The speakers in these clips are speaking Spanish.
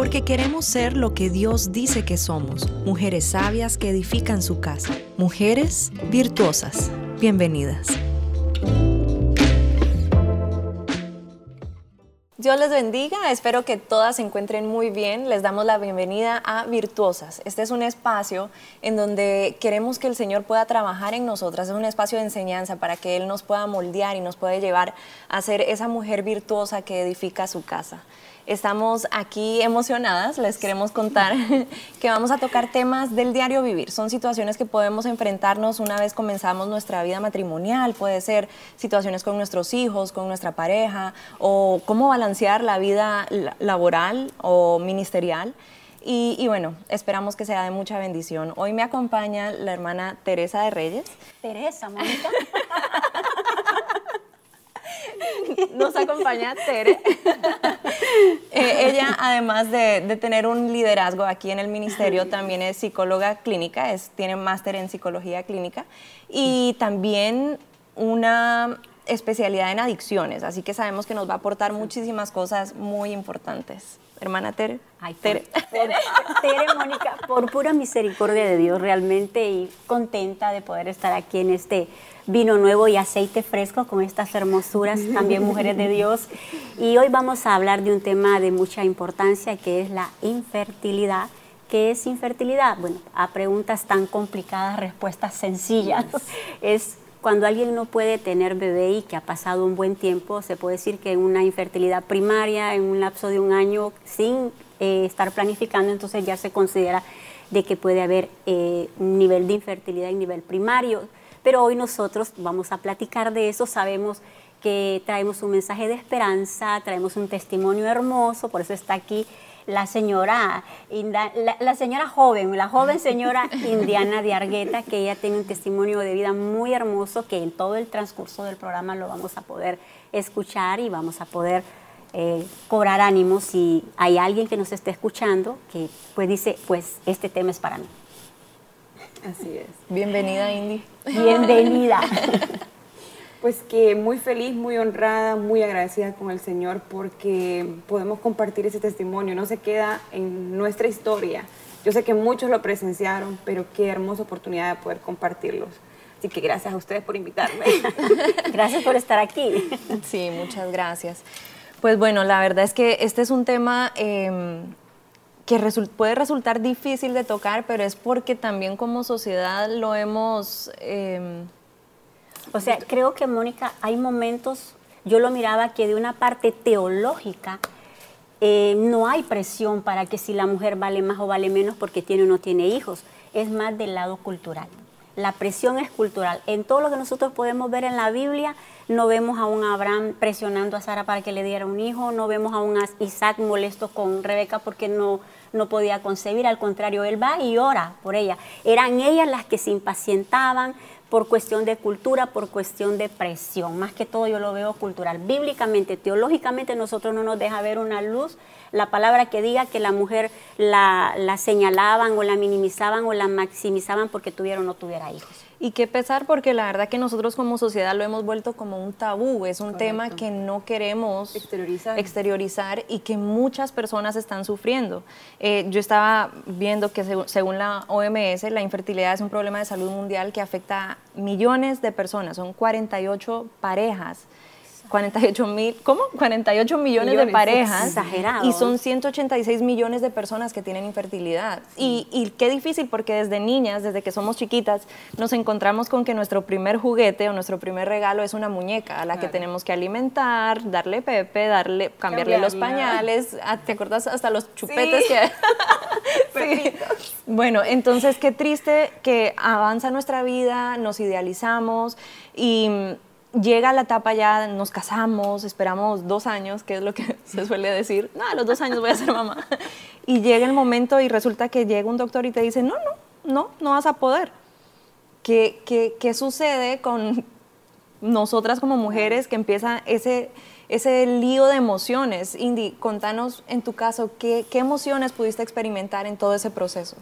porque queremos ser lo que Dios dice que somos, mujeres sabias que edifican su casa, mujeres virtuosas. Bienvenidas. Dios les bendiga, espero que todas se encuentren muy bien. Les damos la bienvenida a Virtuosas. Este es un espacio en donde queremos que el Señor pueda trabajar en nosotras. Es un espacio de enseñanza para que Él nos pueda moldear y nos pueda llevar a ser esa mujer virtuosa que edifica su casa. Estamos aquí emocionadas, les queremos contar que vamos a tocar temas del diario vivir. Son situaciones que podemos enfrentarnos una vez comenzamos nuestra vida matrimonial, puede ser situaciones con nuestros hijos, con nuestra pareja, o cómo balancear la vida laboral o ministerial. Y, y, bueno, esperamos que sea de mucha bendición. Hoy me acompaña la hermana Teresa de Reyes. Teresa, Mónica. Nos acompaña Tere. Eh, ella, además de, tener un liderazgo aquí en el ministerio, también es psicóloga clínica, es, tiene máster en psicología clínica y también una especialidad en adicciones, así que sabemos que nos va a aportar muchísimas cosas muy importantes. Hermana Tere. Ay, Tere. Tere. Tere, Mónica, por pura misericordia de Dios realmente y contenta de poder estar aquí en este vino nuevo y aceite fresco con estas hermosuras, también mujeres de Dios. Y hoy vamos a hablar de un tema de mucha importancia que es la infertilidad. ¿Qué es infertilidad? Bueno, a preguntas tan complicadas, respuestas sencillas. Es cuando alguien no puede tener bebé y que ha pasado un buen tiempo, se puede decir que una infertilidad primaria en un lapso de un año sin eh, estar planificando, entonces ya se considera de que puede haber eh, un nivel de infertilidad en nivel primario pero hoy nosotros vamos a platicar de eso, sabemos que traemos un mensaje de esperanza, traemos un testimonio hermoso, por eso está aquí la señora, la, señora joven, la joven señora Indiana de Argueta, que ella tiene un testimonio de vida muy hermoso que en todo el transcurso del programa lo vamos a poder escuchar y vamos a poder eh, cobrar ánimo si hay alguien que nos esté escuchando que pues dice, pues este tema es para mí. Así es. Bienvenida, Indy. Bienvenida. Pues que muy feliz, muy honrada, muy agradecida con el Señor porque podemos compartir ese testimonio. No se queda en nuestra historia. Yo sé que muchos lo presenciaron, pero qué hermosa oportunidad de poder compartirlos. Así que gracias a ustedes por invitarme. gracias por estar aquí. Sí, muchas gracias. Pues bueno, la verdad es que este es un tema em, que puede resultar difícil de tocar, pero es porque también como sociedad lo hemos... Em, o sea, creo que Mónica, hay momentos, yo lo miraba que de una parte teológica, eh, no hay presión para que si la mujer vale más o vale menos porque tiene o no tiene hijos, es más del lado cultural. La presión es cultural. En todo lo que nosotros podemos ver en la Biblia, no vemos a un Abraham presionando a Sara para que le diera un hijo, no vemos a un Isaac molesto con Rebeca porque no, no podía concebir, al contrario, él va y ora por ella. Eran ellas las que se impacientaban por cuestión de cultura, por cuestión de presión. Más que todo yo lo veo cultural. Bíblicamente, teológicamente, nosotros no nos deja ver una luz, la palabra que diga que la mujer la, la señalaban o la minimizaban o la maximizaban porque tuviera o no tuviera hijos. Y qué pesar porque la verdad que nosotros como sociedad lo hemos vuelto como un tabú, es un tema que no queremos exteriorizar. exteriorizar. y que muchas personas están sufriendo. Eh, yo estaba viendo que según la OMS la infertilidad es un problema de salud mundial que afecta a millones de personas, son 48 parejas 48 mil, ¿cómo? 48 millones, de parejas. Exagerado. Y son 186 millones de personas que tienen infertilidad. Y, y, qué difícil porque desde niñas, desde que somos chiquitas, nos encontramos con que nuestro primer juguete o nuestro primer regalo es una muñeca a la que tenemos que alimentar, darle pepe, darle, cambiarle los pañales. ¿Te acuerdas hasta los chupetes que sí. Bueno, entonces qué triste que avanza nuestra vida, nos idealizamos y llega la etapa ya, nos casamos, esperamos dos años, que es lo que se suele decir, no, a los dos años voy a ser mamá. Y llega el momento y resulta que llega un doctor y te dice, no, no, no, no vas a poder. ¿Qué, qué, qué sucede con nosotras como mujeres que empieza ese, ese lío de emociones? Indy, contanos en tu caso, ¿qué, ¿qué emociones pudiste experimentar en todo ese proceso?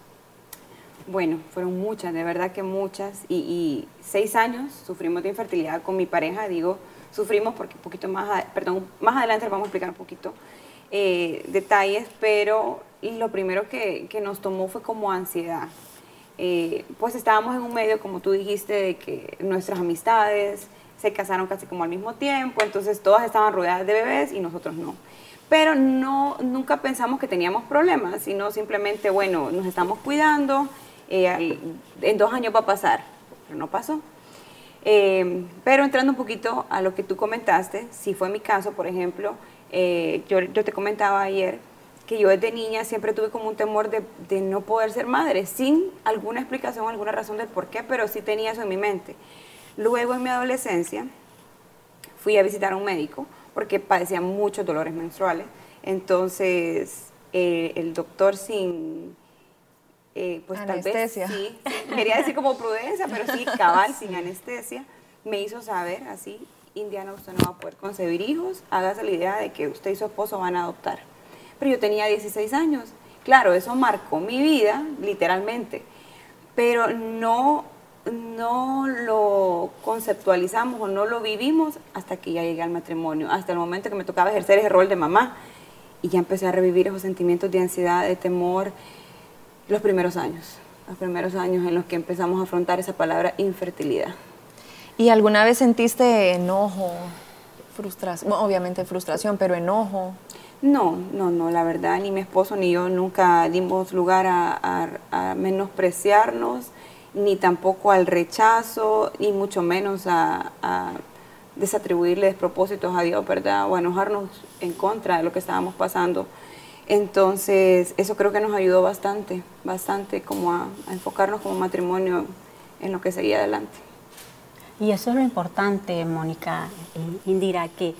Bueno, fueron muchas, de verdad que muchas. Y, seis años sufrimos de infertilidad con mi pareja, digo, sufrimos porque un poquito más, perdón, más adelante vamos a explicar un poquito. eh, detalles, pero lo primero que, nos tomó fue como ansiedad. Eh, pues estábamos en un medio, como tú dijiste, de que nuestras amistades se casaron casi como al mismo tiempo, entonces todas estaban rodeadas de bebés y nosotros no. Pero no, nunca pensamos que teníamos problemas, sino simplemente, bueno, nos estamos cuidando, eh, en dos años va a pasar, pero no pasó. Eh, pero entrando un poquito a lo que tú comentaste, si fue mi caso, por ejemplo, eh, yo, te comentaba ayer que yo desde niña siempre tuve como un temor de, de, no poder ser madre, sin alguna explicación, alguna razón del por qué, pero sí tenía eso en mi mente. Luego en mi adolescencia fui a visitar a un médico porque padecía muchos dolores menstruales. Entonces eh, el doctor sin, eh, pues tal vez sí, quería decir como prudencia, pero sí cabal, sin anestesia, me hizo saber así, Indiana, usted no va a poder concebir hijos, hágase la idea de que usted y su esposo van a adoptar. Pero yo tenía 16 años. Claro, eso marcó mi vida, literalmente, pero no no lo conceptualizamos o no lo vivimos hasta que ya llegué al matrimonio, hasta el momento que me tocaba ejercer ese rol de mamá. Y ya empecé a revivir esos sentimientos de ansiedad, de temor, los primeros años, los primeros años en los que empezamos a afrontar esa palabra infertilidad. ¿Y alguna vez sentiste enojo, frustración? obviamente frustración, pero enojo. No, no, no, la verdad, ni mi esposo ni yo nunca dimos lugar a, a menospreciarnos ni tampoco al rechazo, ni mucho menos a, desatribuirle despropósitos a Dios, ¿verdad? O a enojarnos en contra de lo que estábamos pasando. Entonces, eso creo que nos ayudó bastante, bastante como a, enfocarnos como matrimonio en lo que seguía adelante. Y eso es lo importante, Mónica, Indira, que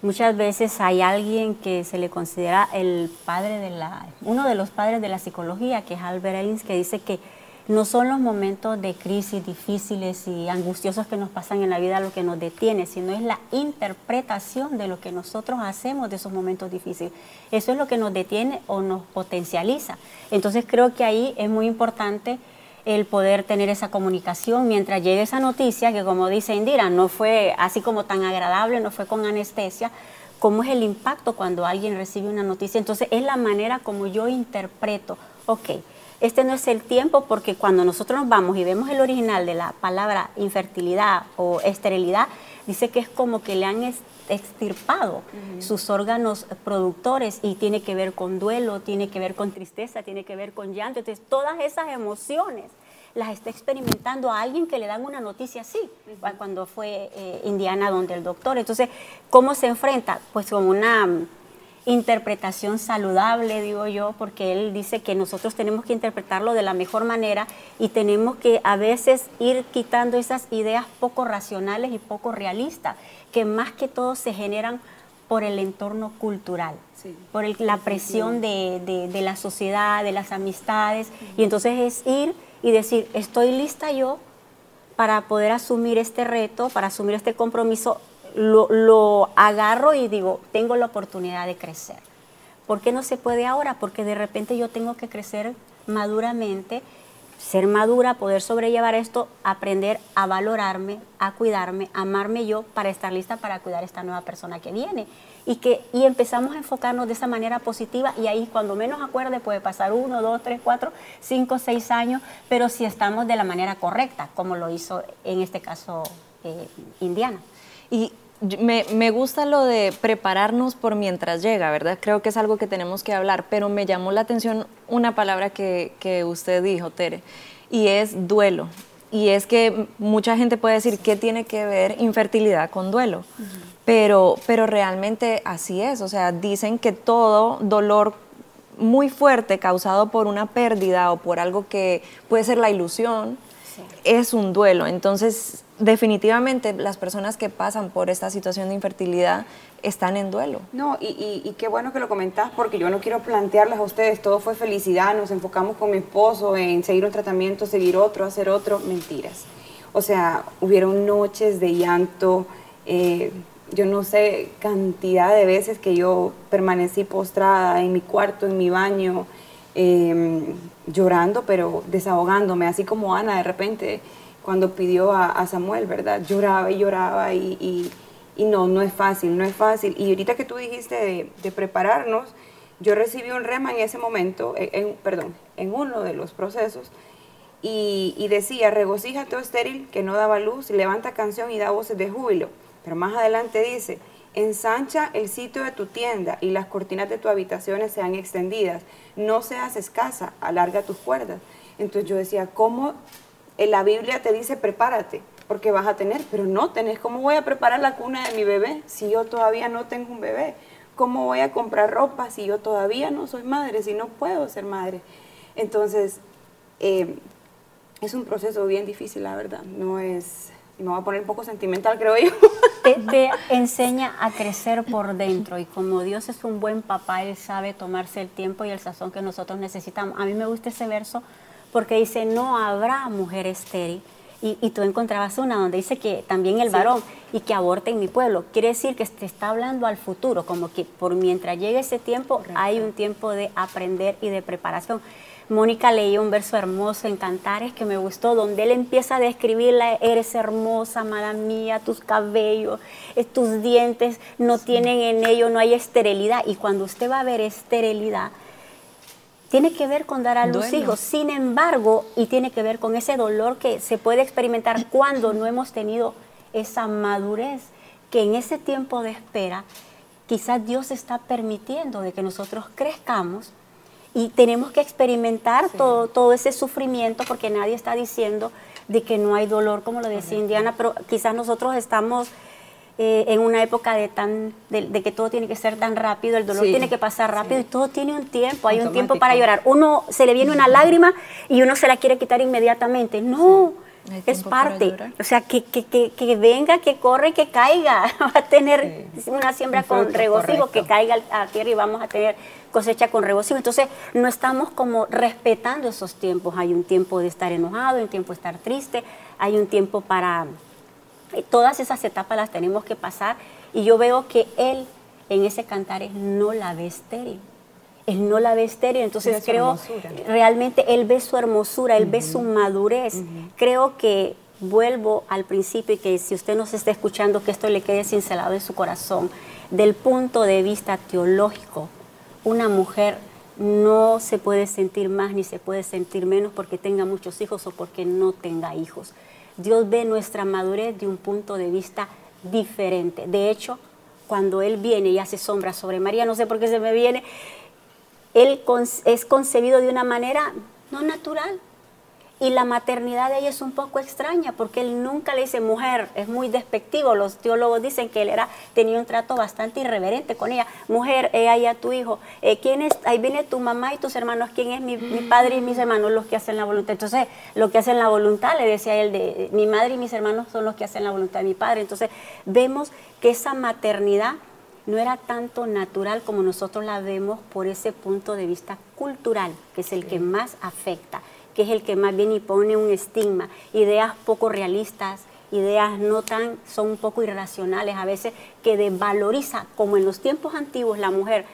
muchas veces hay alguien que se le considera el padre de la, uno de los padres de la psicología, que es Albert Ellis, que dice que no son los momentos de crisis difíciles y angustiosos que nos pasan en la vida lo que nos detiene, sino es la interpretación de lo que nosotros hacemos de esos momentos difíciles. Eso es lo que nos detiene o nos potencializa. Entonces creo que ahí es muy importante el poder tener esa comunicación mientras llegue esa noticia, que como dice Indira, no fue así como tan agradable, no fue con anestesia, cómo es el impacto cuando alguien recibe una noticia. Entonces es la manera como yo interpreto, ok, este no es el tiempo porque cuando nosotros nos vamos y vemos el original de la palabra infertilidad o esterilidad, dice que es como que le han extirpado sus órganos productores y tiene que ver con duelo, tiene que ver con tristeza, tiene que ver con llanto. Entonces, todas esas emociones las está experimentando a alguien que le dan una noticia así, cuando fue eh, Indiana donde el doctor. Entonces, ¿cómo se enfrenta? Pues con una interpretación saludable, digo yo, porque él dice que nosotros tenemos que interpretarlo de la mejor manera y tenemos que a veces ir quitando esas ideas poco racionales y poco realistas, que más que todo se generan por el entorno cultural, por la presión de, de, la sociedad, de las amistades, y entonces es ir y decir, estoy lista yo para poder asumir este reto, para asumir este compromiso lo, agarro y digo, tengo la oportunidad de crecer. ¿Por qué no se puede ahora? Porque de repente yo tengo que crecer maduramente, ser madura, poder sobrellevar esto, aprender a valorarme, a cuidarme, amarme yo para estar lista para cuidar a esta nueva persona que viene. Y, que, y empezamos a enfocarnos de esa manera positiva y ahí cuando menos acuerde puede pasar uno, dos, tres, cuatro, cinco, seis años, pero si estamos de la manera correcta, como lo hizo en este caso eh, Indiana. Y me, gusta lo de prepararnos por mientras llega, ¿verdad? Creo que es algo que tenemos que hablar, pero me llamó la atención una palabra que, usted dijo, Tere, y es duelo. Y es que mucha gente puede decir, ¿qué tiene que ver infertilidad con duelo? pero, pero realmente así es, o sea, dicen que todo dolor muy fuerte causado por una pérdida o por algo que puede ser la ilusión, es un duelo. Entonces, definitivamente las personas que pasan por esta situación de infertilidad están en duelo. No, y, qué bueno que lo comentás, porque yo no quiero plantearles a ustedes, todo fue felicidad, nos enfocamos con mi esposo en seguir un tratamiento, seguir otro, hacer otro, mentiras. O sea, hubieron noches de llanto, eh, yo no sé cantidad de veces que yo permanecí postrada en mi cuarto, en mi baño, em, llorando, pero desahogándome, así como Ana de repente cuando pidió a, Samuel, ¿verdad? Lloraba y lloraba y, Y no, no es fácil, no es fácil. Y ahorita que tú dijiste de, prepararnos, yo recibí un rema en ese momento, en, perdón, en uno de los procesos, y, decía, regocíjate, oh estéril, que no daba luz, levanta canción y da voces de júbilo. Pero más adelante dice, ensancha el sitio de tu tienda y las cortinas de tu habitación sean extendidas. No seas escasa, alarga tus cuerdas. Entonces yo decía, ¿cómo en la Biblia te dice prepárate? Porque vas a tener, pero no tenés. ¿Cómo voy a preparar la cuna de mi bebé si yo todavía no tengo un bebé? ¿Cómo voy a comprar ropa si yo todavía no soy madre, si no puedo ser madre? Entonces, eh, es un proceso bien difícil, la verdad. No es, me voy a poner un poco sentimental, creo yo. Te, enseña a crecer por dentro y como Dios es un buen papá, Él sabe tomarse el tiempo y el sazón que nosotros necesitamos. A mí me gusta ese verso porque dice, no habrá mujer estéril. Y, tú encontrabas una donde dice que también el varón y que aborte en mi pueblo. Quiere decir que te está hablando al futuro, como que por mientras llegue ese tiempo hay un tiempo de aprender y de preparación. Mónica leía un verso hermoso en Cantares que me gustó, donde él empieza a describirla, eres hermosa, amada mía, tus cabellos, eh, tus dientes no tienen en ello, no hay esterilidad. Y cuando usted va a ver esterilidad, tiene que ver con dar a luz hijos. Sin embargo, y tiene que ver con ese dolor que se puede experimentar cuando no hemos tenido esa madurez, que en ese tiempo de espera, quizás Dios está permitiendo de que nosotros crezcamos y tenemos que experimentar todo, todo ese sufrimiento porque nadie está diciendo de que no hay dolor, como lo decía Indiana, pero quizás nosotros estamos eh, en una época de, tan, de, que todo tiene que ser tan rápido, el dolor tiene que pasar rápido y todo tiene un tiempo, hay un tiempo para llorar. Uno se le viene una lágrima y uno se la quiere quitar inmediatamente. No, es parte. O sea, que, que, que, venga, que corre, que caiga. Va a tener una siembra con regocijo, que caiga a tierra y vamos a tener cosecha con regocijo. Entonces, no estamos como respetando esos tiempos. Hay un tiempo de estar enojado, hay un tiempo de estar triste, hay un tiempo para... Todas esas etapas las tenemos que pasar y yo veo que él en ese cantar no la ve estéril. Él no la ve estéril, entonces creo realmente él ve su hermosura, él ve su madurez. Creo que vuelvo al principio y que si usted nos está escuchando, que esto le quede cincelado en su corazón. Del punto de vista teológico, una mujer no se puede sentir más ni se puede sentir menos porque tenga muchos hijos o porque no tenga hijos. Dios ve nuestra madurez de un punto de vista diferente. De hecho, cuando Él viene y hace sombra sobre María, no sé por qué se me viene, Él es concebido de una manera no natural, y la maternidad de ella es un poco extraña porque él nunca le dice mujer, es muy despectivo. Los teólogos dicen que él era, tenía un trato bastante irreverente con ella. Mujer, he ahí a tu hijo. Eh, ¿quién es? Ahí viene tu mamá y tus hermanos. ¿Quién es? Mi, padre y mis hermanos, los que hacen la voluntad. Entonces, lo que hacen la voluntad, le decía él, de mi madre y mis hermanos son los que hacen la voluntad de mi padre. Entonces, vemos que esa maternidad no era tanto natural como nosotros la vemos por ese punto de vista cultural, que es el que más afecta que es el que más bien pone un estigma, ideas poco realistas, ideas no tan, son un poco irracionales a veces, que desvaloriza, como en los tiempos antiguos la mujer,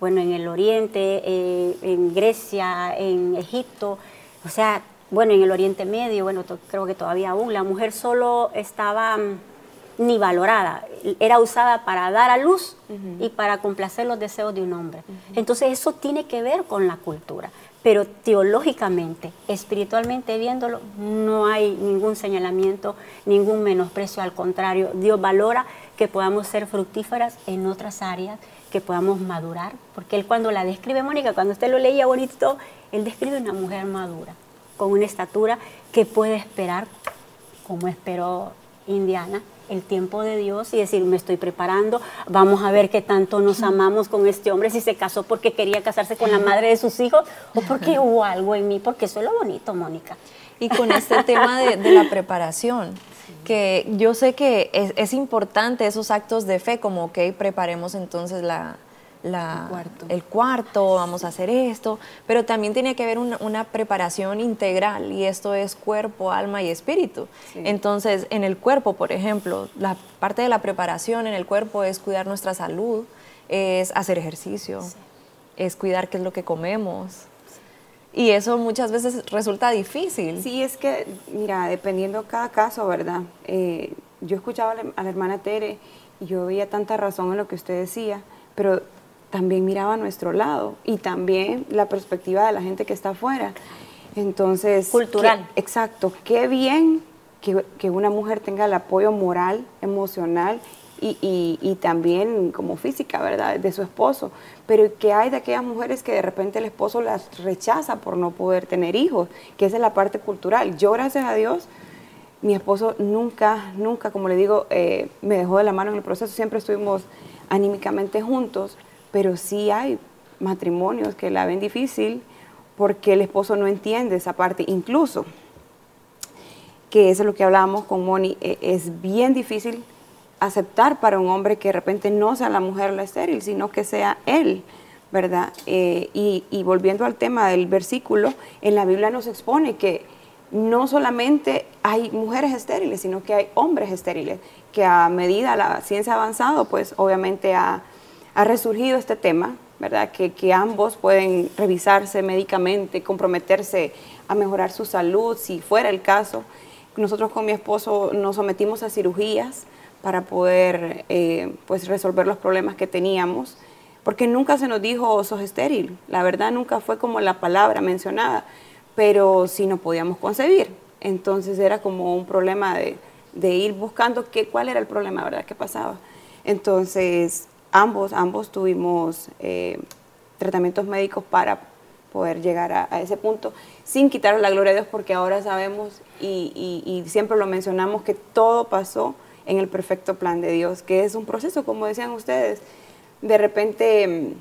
bueno, en el Oriente, eh, en Grecia, en Egipto, o sea, bueno, en el Oriente Medio, bueno, creo que todavía aún, la mujer solo estaba mm, ni valorada, era usada para dar a luz y para complacer los deseos de un hombre. Entonces eso tiene que ver con la cultura. Pero teológicamente, espiritualmente viéndolo, no hay ningún señalamiento, ningún menosprecio, al contrario, Dios valora que podamos ser fructíferas en otras áreas, que podamos madurar, porque Él cuando la describe, Mónica, cuando usted lo leía bonito, Él describe una mujer madura, con una estatura que puede esperar, como esperó Indiana, el tiempo de Dios y decir, me estoy preparando, vamos a ver qué tanto nos amamos con este hombre, si se casó porque quería casarse con la madre de sus hijos o porque hubo algo en mí, porque eso es lo bonito, Mónica. Y con este tema de, la preparación, que yo sé que es, es, importante esos actos de fe, como, ok, preparemos entonces la, el, cuarto. vamos a hacer esto, pero también tiene que haber una, preparación integral y esto es cuerpo, alma y espíritu. Entonces, en el cuerpo, por ejemplo, la parte de la preparación en el cuerpo es cuidar nuestra salud, es hacer ejercicio, es cuidar qué es lo que comemos. Y eso muchas veces resulta difícil. Sí, es que, mira, dependiendo cada caso, ¿verdad? Eh, yo escuchaba a la hermana Tere yo veía tanta razón en lo que usted decía, pero también miraba a nuestro lado y también la perspectiva de la gente que está afuera. Entonces... Cultural. exacto, qué bien que, que, una mujer tenga el apoyo moral, emocional y, y, y, también como física, ¿verdad?, de su esposo. Pero que hay de aquellas mujeres que de repente el esposo las rechaza por no poder tener hijos, que esa es la parte cultural. Yo, gracias a Dios, mi esposo nunca, nunca, como le digo, eh, me dejó de la mano en el proceso, siempre estuvimos anímicamente juntos, pero sí hay matrimonios que la ven difícil porque el esposo no entiende esa parte, incluso, que eso es lo que hablábamos con Moni, e, es bien difícil aceptar para un hombre que de repente no sea la mujer la estéril, sino que sea él, ¿verdad? Eh, y, y volviendo al tema del versículo, en la Biblia nos expone que no solamente hay mujeres estériles, sino que hay hombres estériles, que a medida la ciencia ha avanzado, pues obviamente ha, resurgido este tema, ¿verdad? Que, que, ambos pueden revisarse médicamente, comprometerse a mejorar su salud, si fuera el caso. Nosotros con mi esposo nos sometimos a cirugías para poder eh, pues resolver los problemas que teníamos, porque nunca se nos dijo sos estéril, la verdad nunca fue como la palabra mencionada pero sí no podíamos concebir. Entonces era como un problema de, ir buscando qué, cuál era el problema, ¿verdad? ¿Qué pasaba? Entonces, ambos, ambos tuvimos eh, tratamientos médicos para poder llegar a, ese punto, sin quitar la gloria a Dios, porque ahora sabemos y, siempre lo mencionamos que todo pasó en el perfecto plan de Dios, que es un proceso, como decían ustedes. De repente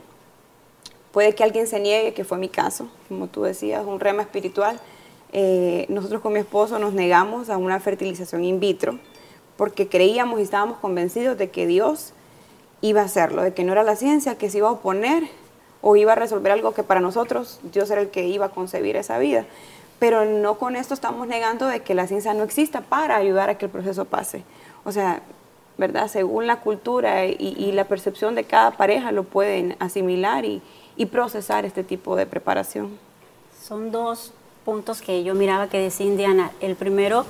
Puede que alguien se niegue, que fue mi caso, como tú decías, un rema espiritual. Eh, nosotros con mi esposo nos negamos a una fertilización in vitro porque creíamos y estábamos convencidos de que Dios iba a hacerlo, de que no era la ciencia que se iba a oponer o iba a resolver algo que para nosotros Dios era el que iba a concebir esa vida. Pero no con esto estamos negando de que la ciencia no exista para ayudar a que el proceso pase. O sea, ¿verdad? Según la cultura y, y la percepción de cada pareja lo pueden asimilar y, y procesar este tipo de preparación. Son dos puntos que yo miraba que decía Indiana. El primero,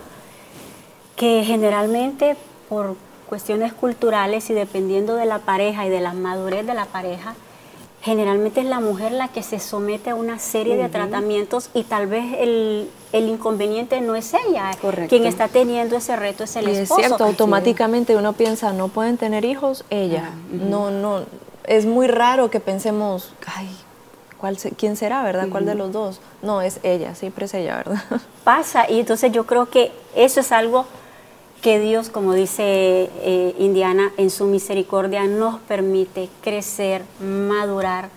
que generalmente por cuestiones culturales y dependiendo de la pareja y de la madurez de la pareja, generalmente es la mujer la que se somete a una serie de tratamientos y tal vez el, inconveniente no es ella. Quien está teniendo ese reto es el esposo. Es cierto, automáticamente uno piensa, no pueden tener hijos, ella. No, no, es muy raro que pensemos, ay, ¿cuál ¿quién será, verdad? ¿Cuál de los dos? No, es ella, siempre es ella, ¿verdad? Pasa, y entonces yo creo que eso es algo que Dios, como dice eh, Indiana, en su misericordia nos permite crecer, madurar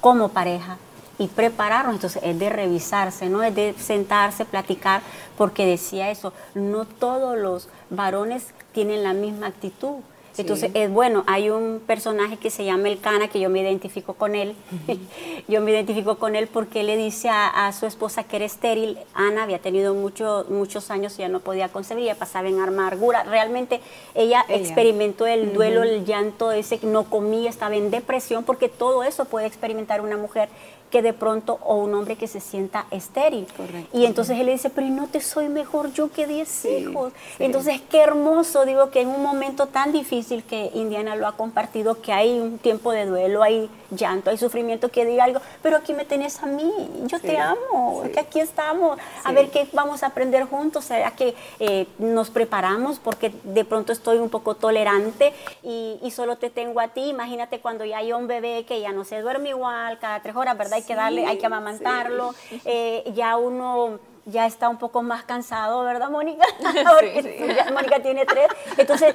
como pareja y prepararnos. Entonces es de revisarse, ¿no? Es de sentarse, platicar, porque decía eso, no todos los varones tienen la misma actitud. Entonces, es bueno, hay un personaje que se llama El Cana, que yo me identifico con él. yo me identifico con él porque él le dice a, su esposa que era estéril. Ana había tenido muchos años y ya no podía concebir, ya pasaba en amargura. Realmente ella, experimentó el duelo, el llanto ese, no comía, estaba en depresión, porque todo eso puede experimentar una mujer que de pronto, o un hombre que se sienta estéril. Y entonces él le dice, pero no te soy mejor yo que 10 hijos. Entonces, qué hermoso, digo, que en un momento tan difícil que Indiana lo ha compartido, que hay un tiempo de duelo, hay llanto, hay sufrimiento, que diga algo, pero aquí me tenés a mí, yo te amo, que aquí estamos, a ver qué vamos a aprender juntos, será que eh, nos preparamos porque de pronto estoy un poco tolerante y, y solo te tengo a ti, imagínate cuando ya hay un bebé que ya no se duerme igual cada tres horas, ¿verdad? hay que darle, hay que amamantarlo, eh, ya uno ya está un poco más cansado, ¿verdad, Mónica? Porque Mónica tiene tres. Entonces,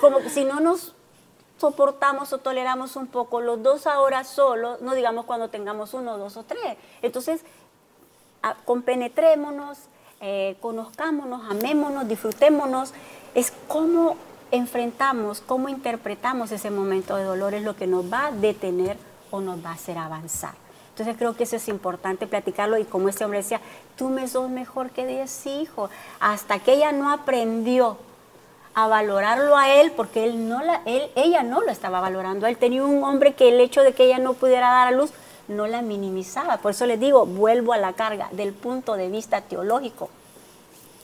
como si no nos soportamos o toleramos un poco los dos ahora solo, no digamos cuando tengamos uno, dos o tres. Entonces, compenetrémonos, eh, conozcámonos, amémonos, disfrutémonos. Es cómo enfrentamos, cómo interpretamos ese momento de dolor, es lo que nos va a detener o nos va a hacer avanzar. Entonces creo que eso es importante platicarlo y como este hombre decía, tú me sos mejor que 10 hijos, hasta que ella no aprendió a valorarlo a él, porque él no la, él, ella no lo estaba valorando. Él tenía un hombre que el hecho de que ella no pudiera dar a luz no la minimizaba. Por eso les digo, vuelvo a la carga del punto de vista teológico.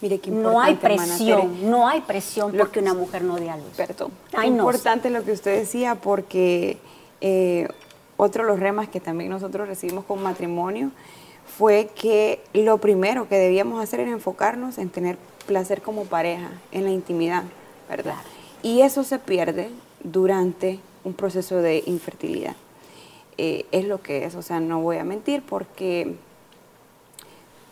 Mire qué no hay presión, no hay presión porque que- una mujer no dé a luz. Perdón. Ay, no. Importante lo que usted decía porque eh, otro de los remas que también nosotros recibimos con matrimonio fue que lo primero que debíamos hacer era enfocarnos en tener placer como pareja, en la intimidad, ¿verdad? Y eso se pierde durante un proceso de infertilidad. Eh, es lo que es, o sea, no voy a mentir porque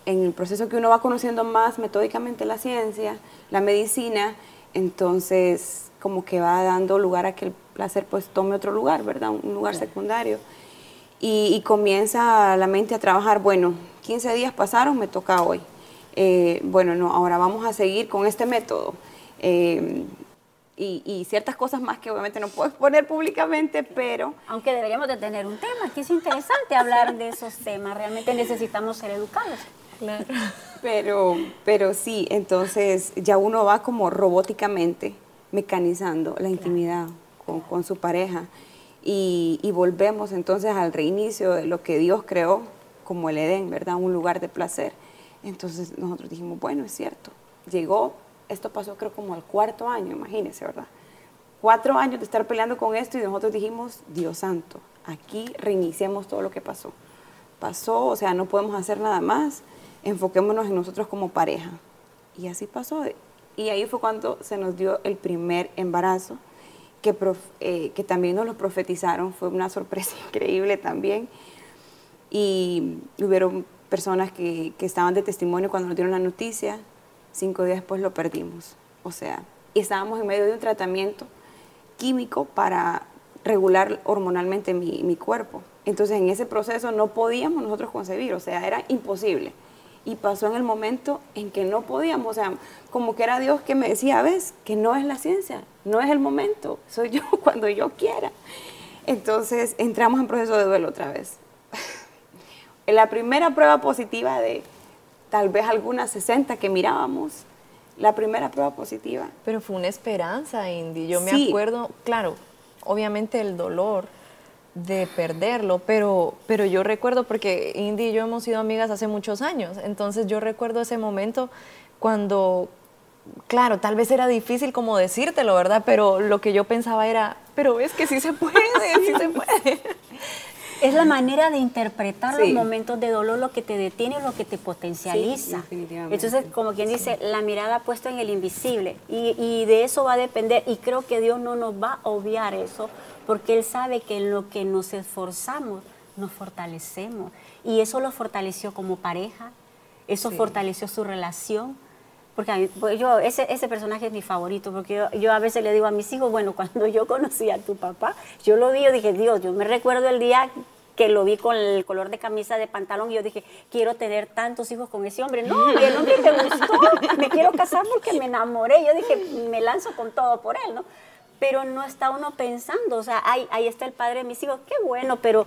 en el proceso que uno va conociendo más metódicamente la ciencia, la medicina, entonces como que va dando lugar a que el placer pues tome otro lugar, ¿verdad? Un lugar secundario. Y, y comienza la mente a trabajar, bueno, 15 días pasaron, me toca hoy. Eh, bueno, no, ahora vamos a seguir con este método. Eh, y, y ciertas cosas más que obviamente no puedo exponer públicamente, pero Aunque deberíamos de tener un tema, que es interesante hablar de esos temas. Realmente necesitamos ser educados. Claro. Pero, pero sí, entonces ya uno va como robóticamente mecanizando la intimidad con, con su pareja y, y volvemos entonces al reinicio de lo que Dios creó como el Edén, ¿verdad? Un lugar de placer. Entonces nosotros dijimos, bueno, es cierto, llegó, esto pasó creo como al cuarto año, imagínense, ¿verdad? Cuatro años de estar peleando con esto y nosotros dijimos, Dios santo, aquí reiniciemos todo lo que pasó. Pasó, o sea, no podemos hacer nada más, enfoquémonos en nosotros como pareja. Y así pasó. Y ahí fue cuando se nos dio el primer embarazo, que, prof- eh, que también nos lo profetizaron, fue una sorpresa increíble también. Y hubieron personas que, que estaban de testimonio cuando nos dieron la noticia, cinco días después lo perdimos. O sea, y estábamos en medio de un tratamiento químico para regular hormonalmente mi, mi cuerpo. Entonces en ese proceso no podíamos nosotros concebir, o sea, era imposible. Y pasó en el momento en que no podíamos, o sea, como que era Dios que me decía, ves, que no es la ciencia, no es el momento, soy yo cuando yo quiera. Entonces entramos en proceso de duelo otra vez. La primera prueba positiva de tal vez algunas 60 que mirábamos, la primera prueba positiva, Pero fue una esperanza, Indy. Yo me acuerdo, claro, obviamente el dolor de perderlo, pero, pero yo recuerdo, porque Indy y yo hemos sido amigas hace muchos años, entonces yo recuerdo ese momento cuando, claro, tal vez era difícil como decírtelo, ¿verdad? Pero lo que yo pensaba era, pero es que sí se puede, sí se puede. Es la manera de interpretar los momentos de dolor lo que te detiene, lo que te potencializa. Sí. Entonces, como quien dice, la mirada puesta en el invisible. Y, y de eso va a depender. Y creo que Dios no nos va a obviar eso, porque Él sabe que en lo que nos esforzamos, nos fortalecemos. Y eso lo fortaleció como pareja, eso fortaleció su relación. Porque pues yo, ese, ese personaje es mi favorito, porque yo, yo a veces le digo a mis hijos, bueno, cuando yo conocí a tu papá, yo lo vi, yo dije, Dios, yo me recuerdo el día que lo vi con el color de camisa de pantalón y yo dije, quiero tener tantos hijos con ese hombre. No, y el hombre te gustó, me quiero casar porque me enamoré. Yo dije, me lanzo con todo por él, ¿no? Pero no está uno pensando, o sea, ahí, ahí está el padre de mis hijos, qué bueno, pero,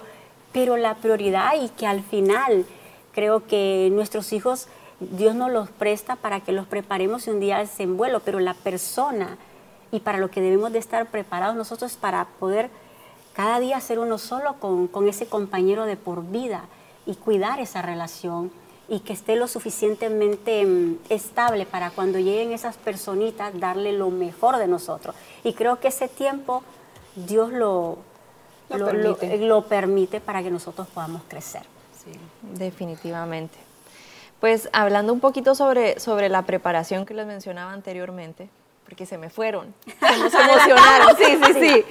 pero la prioridad y que al final creo que nuestros hijos, Dios nos los presta para que los preparemos y un día se en vuelo, pero la persona y para lo que debemos de estar preparados nosotros es para poder cada día ser uno solo con, con ese compañero de por vida y cuidar esa relación y que esté lo suficientemente mm, estable para cuando lleguen esas personitas darle lo mejor de nosotros. Y creo que ese tiempo Dios lo, Lo lo- permite. lo permite para que nosotros podamos crecer. Definitivamente. Pues hablando un poquito sobre, sobre la preparación que les mencionaba anteriormente, porque se me fueron, se nos emocionaron, sí, sí, sí.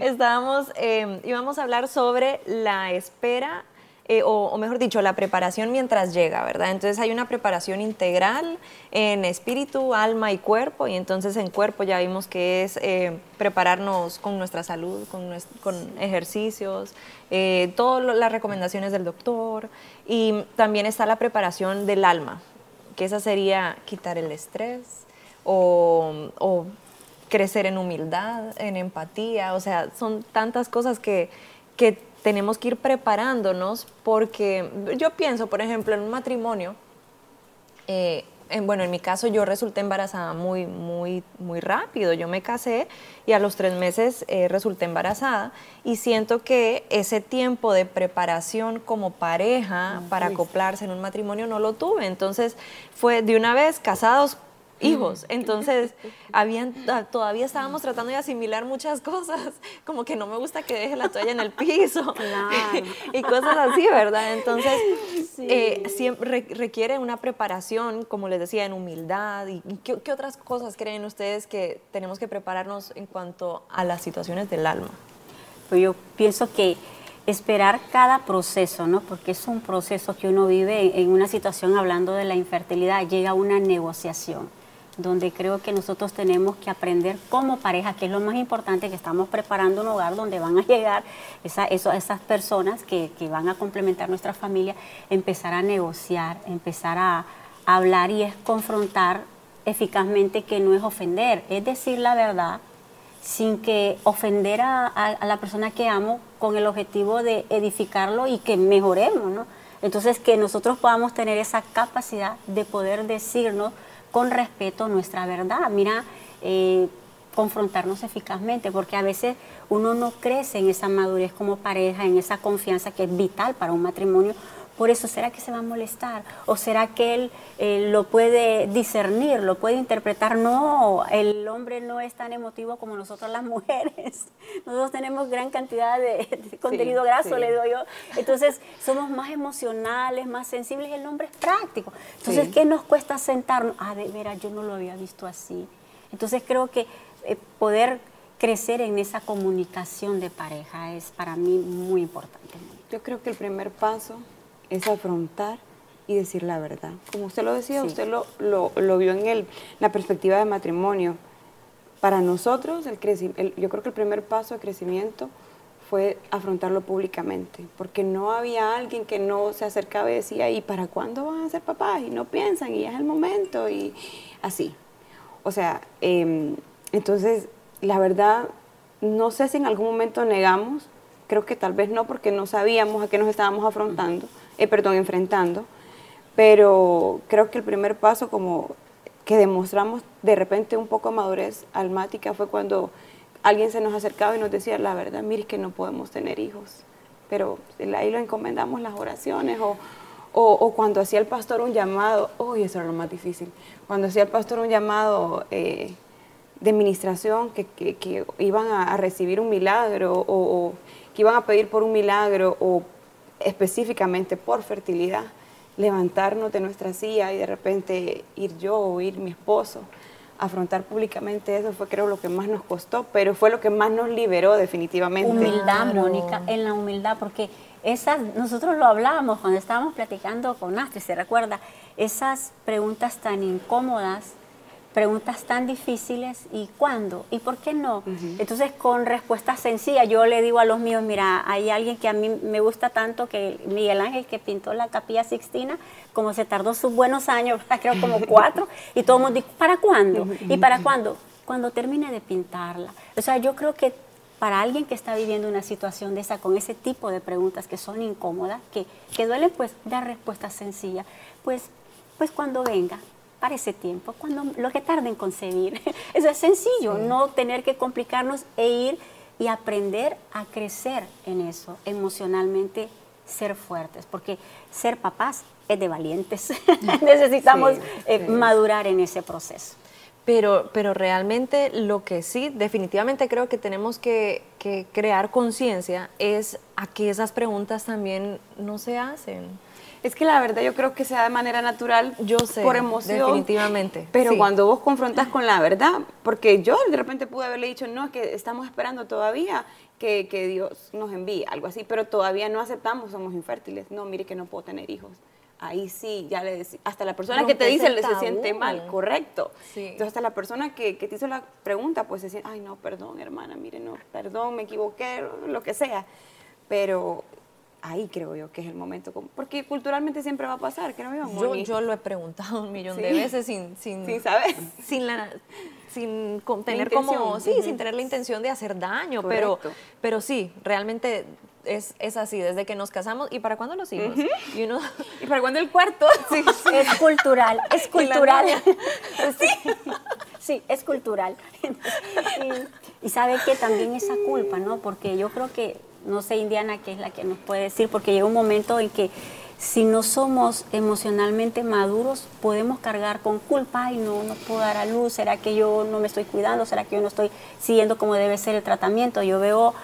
Estábamos, eh, íbamos a hablar sobre la espera, eh, o, mejor dicho, la preparación mientras llega, ¿verdad? Entonces hay una preparación integral en espíritu, alma y cuerpo, y entonces en cuerpo ya vimos que es eh, prepararnos con nuestra salud, con, nues- con ejercicios, eh, todas las recomendaciones del doctor, y también está la preparación del alma, que esa sería quitar el estrés o, crecer en humildad, en empatía, o sea, son tantas cosas que tenemos que ir preparándonos porque yo pienso, por ejemplo, en un matrimonio, eh, en, bueno, en mi caso yo resulté embarazada muy, muy, muy rápido. Yo me casé y a los tres meses eh, resulté embarazada y siento que ese tiempo de preparación como pareja para acoplarse en un matrimonio no lo tuve. Entonces fue de una vez casados hijos. Entonces, habían, todavía estábamos tratando de asimilar muchas cosas, como que no me gusta que deje la toalla en el piso y cosas así, ¿verdad? Entonces, eh, siempre requiere una preparación, como les decía, en humildad. ¿Y qué, qué otras cosas creen ustedes que tenemos que prepararnos en cuanto a las situaciones del alma? Pues yo pienso que esperar cada proceso, ¿no? Porque es un proceso que uno vive en una situación hablando de la infertilidad, llega una negociación donde creo que nosotros tenemos que aprender como pareja, que es lo más importante, que estamos preparando un hogar donde van a llegar esa, esas personas que, van a complementar nuestra familia, empezar a negociar, empezar a, hablar y es confrontar eficazmente que no es ofender, es decir la verdad sin que ofender a, la persona que amo con el objetivo de edificarlo y que mejoremos, ¿no? Entonces que nosotros podamos tener esa capacidad de poder decirnos con respeto nuestra verdad. Mira, eh, confrontarnos eficazmente, porque a veces uno no crece en esa madurez como pareja, en esa confianza que es vital para un matrimonio. Por eso, ¿será que se va a molestar? ¿O será que él eh, lo puede discernir, lo puede interpretar? No, el hombre no es tan emotivo como nosotros las mujeres. Nosotros tenemos gran cantidad de, contenido graso, le doy yo. Entonces, somos más emocionales, más sensibles. El hombre es práctico. Entonces, ¿qué nos cuesta sentarnos? Ah, de veras, yo no lo había visto así. Entonces, creo que eh, poder crecer en esa comunicación de pareja es para mí muy importante. Yo creo que el primer paso es afrontar y decir la verdad. Como usted lo decía, usted lo, lo, vio en el, la perspectiva de matrimonio. Para nosotros, el, el yo creo que el primer paso de crecimiento fue afrontarlo públicamente, porque no había alguien que no se acercaba y decía, ¿y para cuándo van a ser papás? Y no piensan, y es el momento, y así. O sea, em, entonces, la verdad, no sé si en algún momento negamos, creo que tal vez no, porque no sabíamos a qué nos estábamos afrontando, eh, perdón, enfrentando, pero creo que el primer paso como que demostramos de repente un poco madurez almática fue cuando alguien se nos acercaba y nos decía, la verdad, mire que no podemos tener hijos, pero ahí lo encomendamos las oraciones o, o, cuando hacía el pastor un llamado, uy, eso era lo más difícil, cuando hacía el pastor un llamado eh, de administración que, que, iban a, recibir un milagro o, o, que iban a pedir por un milagro o específicamente por fertilidad, levantarnos de nuestra silla y de repente ir yo o ir mi esposo, afrontar públicamente eso fue creo lo que más nos costó, pero fue lo que más nos liberó definitivamente. Humildad, Mónica, en la humildad, porque esas, nosotros lo hablábamos cuando estábamos platicando con Astrid, ¿se recuerda? Esas preguntas tan incómodas preguntas tan difíciles y cuándo y por qué no. Entonces, con respuestas sencillas, yo le digo a los míos, mira, hay alguien que a mí me gusta tanto, que Miguel Ángel, que pintó la capilla Sixtina, como se tardó sus buenos años, creo como cuatro, y todo el mundo dijo, ¿para cuándo? ¿Y para cuándo? Cuando termine de pintarla. O sea, yo creo que para alguien que está viviendo una situación de esa, con ese tipo de preguntas que son incómodas, que, que duelen, pues dar respuestas sencillas, pues, pues cuando venga, para ese tiempo, cuando lo que tarda en concebir. Eso es sencillo, no tener que complicarnos e ir y aprender a crecer en eso, emocionalmente ser fuertes, porque ser papás es de valientes. Necesitamos eh, madurar en ese proceso. Pero, pero realmente lo que sí, definitivamente creo que tenemos que, que crear conciencia es a que esas preguntas también no se hacen. Es que la verdad yo creo que sea de manera natural, yo sé, por emoción. Definitivamente. Pero cuando vos confrontas con la verdad, porque yo de repente pude haberle dicho, no, es que estamos esperando todavía que, que Dios nos envíe, algo así, pero todavía no aceptamos, somos infértiles. No, mire que no puedo tener hijos. Ahí sí, ya le decía, hasta la persona que te dice le se siente mal, correcto. Entonces hasta la persona que, que te hizo la pregunta, pues se siente, ay no, perdón hermana, mire, no, perdón, me equivoqué, lo que sea. Pero ahí creo yo que es el momento, porque culturalmente siempre va a pasar, que no yo, yo lo he preguntado un millón de veces sin, sin, sin saber. Sin, la, sin tener como, sí, sin tener la intención de hacer daño, pero, pero sí, realmente es, es así, desde que nos casamos. ¿Y para cuándo los hijos? y, uno, ¿Y para cuándo el cuarto? sí, sí. Es cultural, es cultural. Sí. Sí, es cultural. Y, y sabe que también esa culpa, ¿no? Porque yo creo que, no sé, Indiana, que es la que nos puede decir, porque llega un momento en que si no somos emocionalmente maduros, podemos cargar con culpa, ay, no, no puedo dar a luz, ¿será que yo no me estoy cuidando? ¿Será que yo no estoy siguiendo como debe ser el tratamiento? Yo veo,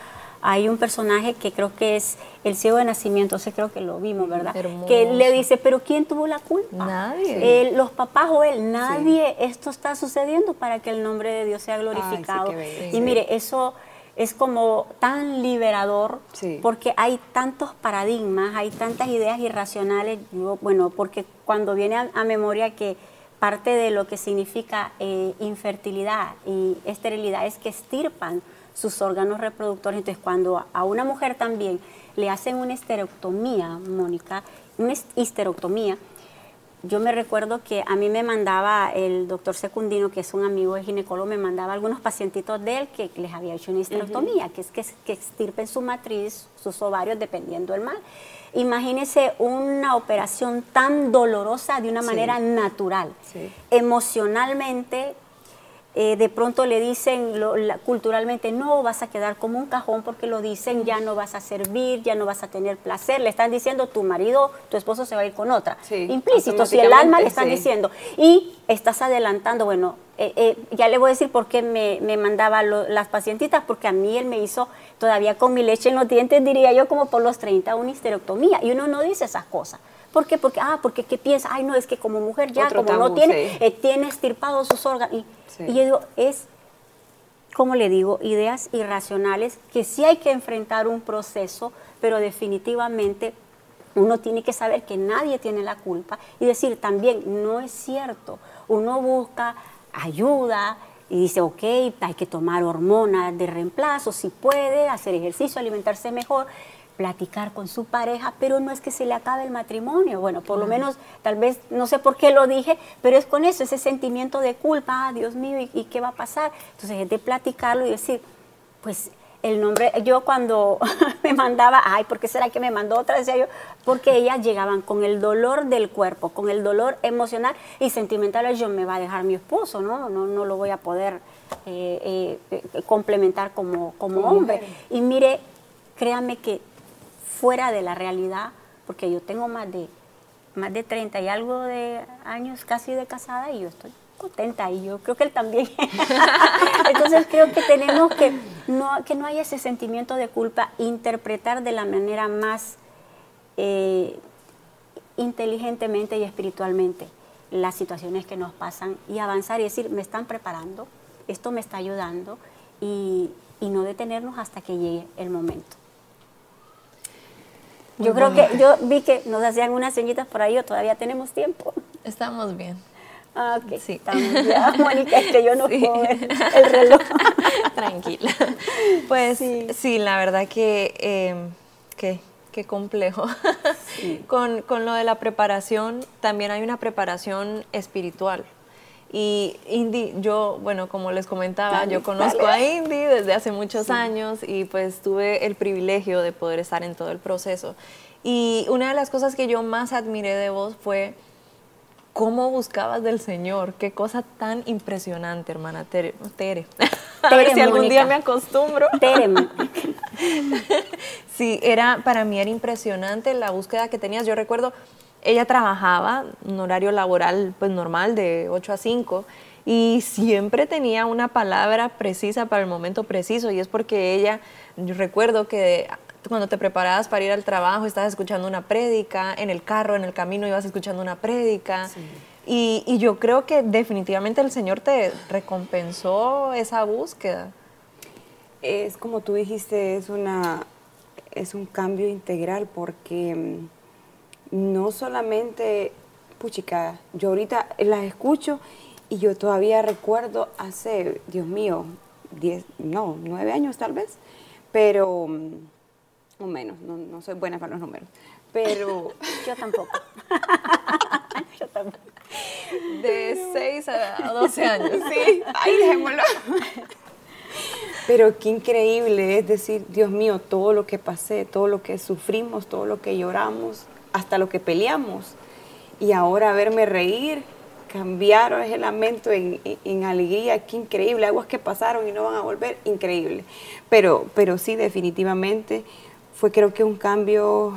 hay un personaje que creo que es el ciego de nacimiento, ese creo que lo vimos, ¿verdad? Hermoso. Que le dice, pero ¿quién tuvo la culpa? Nadie. Eh, los papás o él, nadie, esto está sucediendo para que el nombre de Dios sea glorificado. y mire, eso es como tan liberador Sí. porque hay tantos paradigmas, hay tantas ideas irracionales, yo, bueno, porque cuando viene a, a memoria que parte de lo que significa eh, infertilidad y esterilidad es que estirpan sus órganos reproductores. Entonces, cuando a- a una mujer también le hacen una esterectomía, Mónica, una his- histerectomía, yo me recuerdo que a mí me mandaba el doctor Secundino, que es un amigo de ginecólogo, me mandaba algunos pacientitos de él que les había hecho una histerectomía, que es que, que extirpen su matriz, sus ovarios, dependiendo del mal. Imagínese una operación tan dolorosa de una Sí. manera natural. Sí. Emocionalmente, eh, de pronto le dicen lo- la- culturalmente, no vas a quedar como un cajón porque lo dicen, ya no vas a servir, ya no vas a tener placer. Le están diciendo, tu marido, tu esposo se va a ir con otra. Sí, Implícito, si el alma le están sí. diciendo. Y estás adelantando, bueno, eh, eh, ya le voy a decir por qué me, me mandaba lo- las pacientitas, porque a mí él me hizo todavía con mi leche en los dientes, diría yo, como por los 30, una histerectomía. Y uno no dice esas cosas. ¿Por qué? Porque, ah, porque ¿qué piensa? Ay, no, es que como mujer ya, Otro como no tiene, sí. eh, tiene estirpados sus órganos. Y, Sí. y yo digo, es, como le digo, ideas irracionales que sí hay que enfrentar un proceso, pero definitivamente uno tiene que saber que nadie tiene la culpa y decir también, no es cierto. Uno busca ayuda y dice, ok, hay que tomar hormonas de reemplazo, si puede, hacer ejercicio, alimentarse mejor, platicar con su pareja, pero no es que se le acabe el matrimonio. Bueno, por lo menos, tal vez, no sé por qué lo dije, pero es con eso, ese sentimiento de culpa, ah, Dios mío, ¿y, y qué va a pasar? Entonces es de platicarlo y decir, pues el nombre, yo cuando me mandaba, ay, ¿por qué será que me mandó otra? Decía yo, porque ellas llegaban con el dolor del cuerpo, con el dolor emocional y sentimental, yo me va a dejar mi esposo, ¿no? No, no lo voy a poder eh, eh, eh, complementar como, como Como hombre. mujer. Y mire, créame que fuera de la realidad, porque yo tengo más de, más de 30 y algo de años casi de casada y yo estoy contenta y yo creo que él también. Entonces creo que tenemos que no, que no haya ese sentimiento de culpa, interpretar de la manera más eh, inteligentemente y espiritualmente las situaciones que nos pasan y avanzar y decir, me están preparando, esto me está ayudando y, y no detenernos hasta que llegue el momento. Yo creo que yo vi que nos hacían unas señitas por ahí, o todavía tenemos tiempo. Estamos bien. Ah, ok. Sí. Estamos ya, Mónica, es que yo no Sí. puedo ver el reloj. Tranquila. Pues sí, la verdad que, eh, que- qué complejo. con, con lo de la preparación, también hay una preparación espiritual. Y Indy, yo, bueno, como les comentaba, Dale, yo conozco dale. a Indy desde hace muchos años y pues tuve el privilegio de poder estar en todo el proceso. Y una de las cosas que yo más admiré de vos fue cómo buscabas del Señor. Qué cosa tan impresionante, hermana Tere. Tere. A ver si algún día me acostumbro. Tere, Sí, era, para mí era impresionante la búsqueda que tenías. Yo recuerdo, ella trabajaba un horario laboral pues normal de 8 a 5 y siempre tenía una palabra precisa para el momento preciso y es porque ella, yo recuerdo que cuando te preparabas para ir al trabajo estabas escuchando una prédica, en el carro, en el camino ibas escuchando una prédica. Y, y yo creo que definitivamente el Señor te recompensó esa búsqueda. Es como tú dijiste, es una es un cambio integral porque mm, no solamente, puchica, yo ahorita las escucho y yo todavía recuerdo hace, Dios mío, 10, no, nueve años tal vez, pero, mm, o menos, no, no soy buena para los números, pero yo tampoco. yo tampoco. De 6 a 12 años. sí, ahí dejémoslo. Pero qué increíble es decir, Dios mío, todo lo que pasé, todo lo que sufrimos, todo lo que lloramos, hasta lo que peleamos. Y ahora verme reír, cambiar ese lamento en, en, alegría, qué increíble, aguas que pasaron y no van a volver, increíble. Pero, pero sí, definitivamente fue creo que un cambio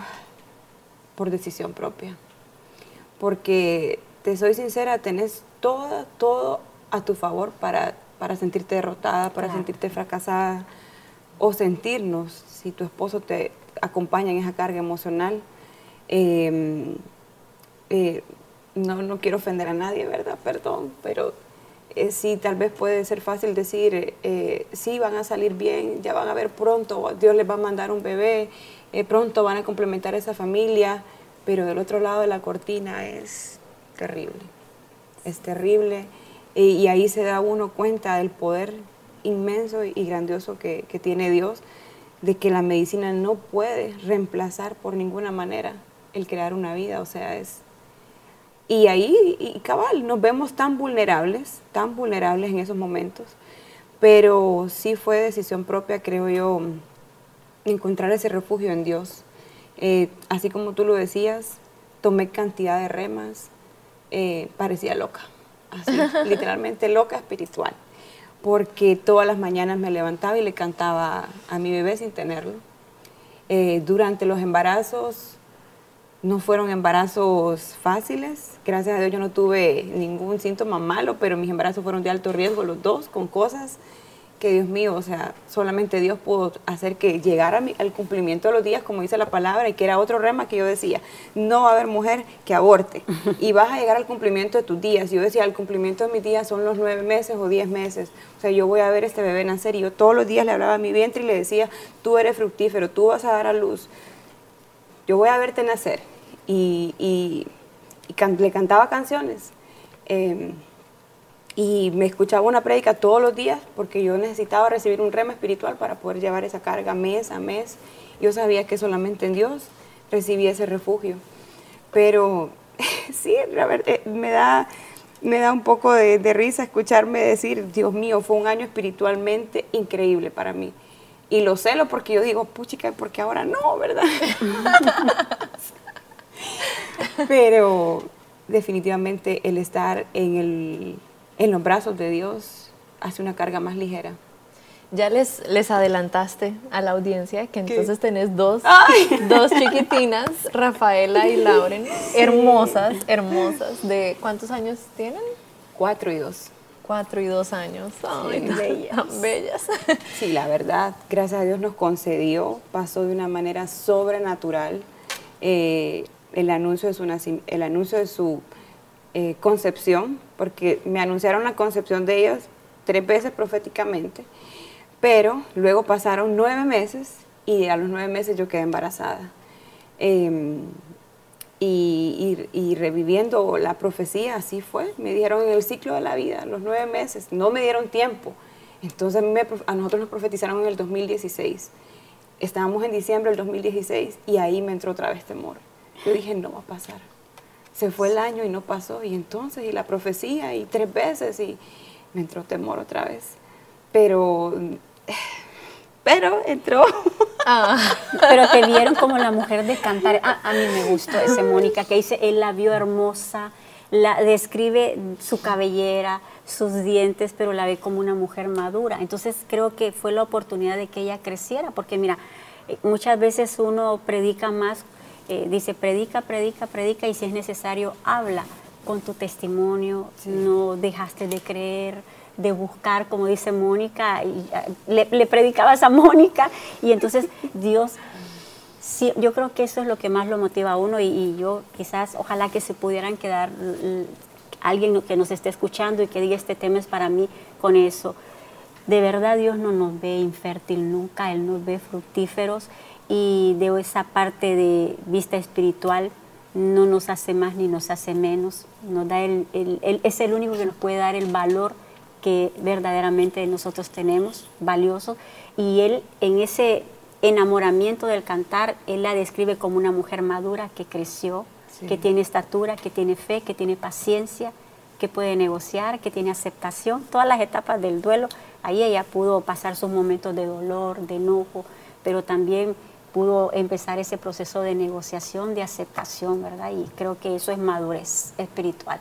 por decisión propia. Porque, te soy sincera, tenés todo, todo a tu favor para para sentirte derrotada, para sentirte fracasada o sentirnos, si tu esposo te acompaña en esa carga emocional. Em, eh, no, no quiero ofender a nadie, ¿verdad? Perdón, pero eh, sí, tal vez puede ser fácil decir, eh, sí, van a salir bien, ya van a ver pronto, Dios les va a mandar un bebé, pronto van a complementar esa familia, pero del otro lado de la cortina es terrible, es terrible y ahí se da uno cuenta del poder inmenso y grandioso que, tiene Dios, de que la medicina no puede reemplazar por ninguna manera el crear una vida, o sea, es... Y ahí, y cabal, nos vemos tan vulnerables, tan vulnerables en esos momentos, pero sí fue decisión propia, creo yo, encontrar ese refugio en Dios. Eh, así como tú lo decías, tomé cantidad de remas, eh, parecía loca así, literalmente loca espiritual, porque todas las mañanas me levantaba y le cantaba a mi bebé sin tenerlo. Eh, durante los embarazos no fueron embarazos fáciles, gracias a Dios yo no tuve ningún síntoma malo, pero mis embarazos fueron de alto riesgo los dos, con cosas que Dios mío, o sea, solamente Dios pudo hacer que llegara al cumplimiento de los días, como dice la palabra, y que era otro rema que yo decía, no va a haber mujer que aborte, y vas a llegar al cumplimiento de tus días. Yo decía, el cumplimiento de mis días son los nueve meses o diez meses, o sea, yo voy a ver este bebé nacer, y yo todos los días le hablaba a mi vientre y le decía, tú eres fructífero, tú vas a dar a luz, yo voy a verte nacer, y, le cantaba canciones. Em, y me escuchaba una prédica todos los días porque yo necesitaba recibir un rema espiritual para poder llevar esa carga mes a mes. Yo sabía que solamente en Dios recibía ese refugio. Pero sí, eh, me da, me da un poco de, risa escucharme decir, Dios mío, fue un año espiritualmente increíble para mí. Y lo celo porque yo digo, puchica, porque ahora no, ¿verdad? Pero definitivamente el estar en el en los brazos de Dios hace una carga más ligera. Ya les, les adelantaste a la audiencia que entonces tenés dos, dos chiquitinas, Rafaela y Lauren, hermosas, hermosas. ¿De cuántos años tienen? Cuatro y dos. Cuatro y dos años. Ay, bellas. bellas. Sí, la verdad, gracias a Dios nos concedió, pasó de una manera sobrenatural eh, el, anuncio de su, el anuncio de su eh, concepción, porque me anunciaron la concepción de ellos tres veces proféticamente, pero luego pasaron nueve meses y a los nueve meses yo quedé embarazada. Em, y, reviviendo la profecía, así fue. Me dieron en el ciclo de la vida, los nueve meses, no me dieron tiempo. Entonces a nosotros nos profetizaron en el 2016. Estábamos en diciembre del 2016 y ahí me entró otra vez temor. Yo dije, no va a pasar se fue el año y no pasó, y entonces, y la profecía, y tres veces, y me entró temor otra vez. Pero, pero entró. Ah. pero te vieron como la mujer de cantar. Ah, a mí me gustó ese Mónica, que dice, él la vio hermosa, la describe su cabellera, sus dientes, pero la ve como una mujer madura. Entonces creo que fue la oportunidad de que ella creciera, porque mira, eh, muchas veces uno predica más eh, dice, predica, predica, predica y si es necesario, habla con tu testimonio, no dejaste de creer, de buscar, como dice Mónica, y ah, le, predicabas a Mónica y entonces Dios, sí, yo creo que eso es lo que más lo motiva a uno y, yo quizás, ojalá que se pudieran quedar alguien que nos esté escuchando y que diga este tema es para mí con eso. De verdad Dios no nos ve infértil nunca, Él nos ve fructíferos y de esa parte de vista espiritual no nos hace más ni nos hace menos, nos da el, es el único que nos puede dar el valor que verdaderamente nosotros tenemos, valioso, y él en ese enamoramiento del cantar, él la describe como una mujer madura que creció, que tiene estatura, que tiene fe, que tiene paciencia, que puede negociar, que tiene aceptación, todas las etapas del duelo. Ahí ella pudo pasar sus momentos de dolor, de enojo, pero también pudo empezar ese proceso de negociación, de aceptación, ¿verdad? Y creo que eso es madurez espiritual.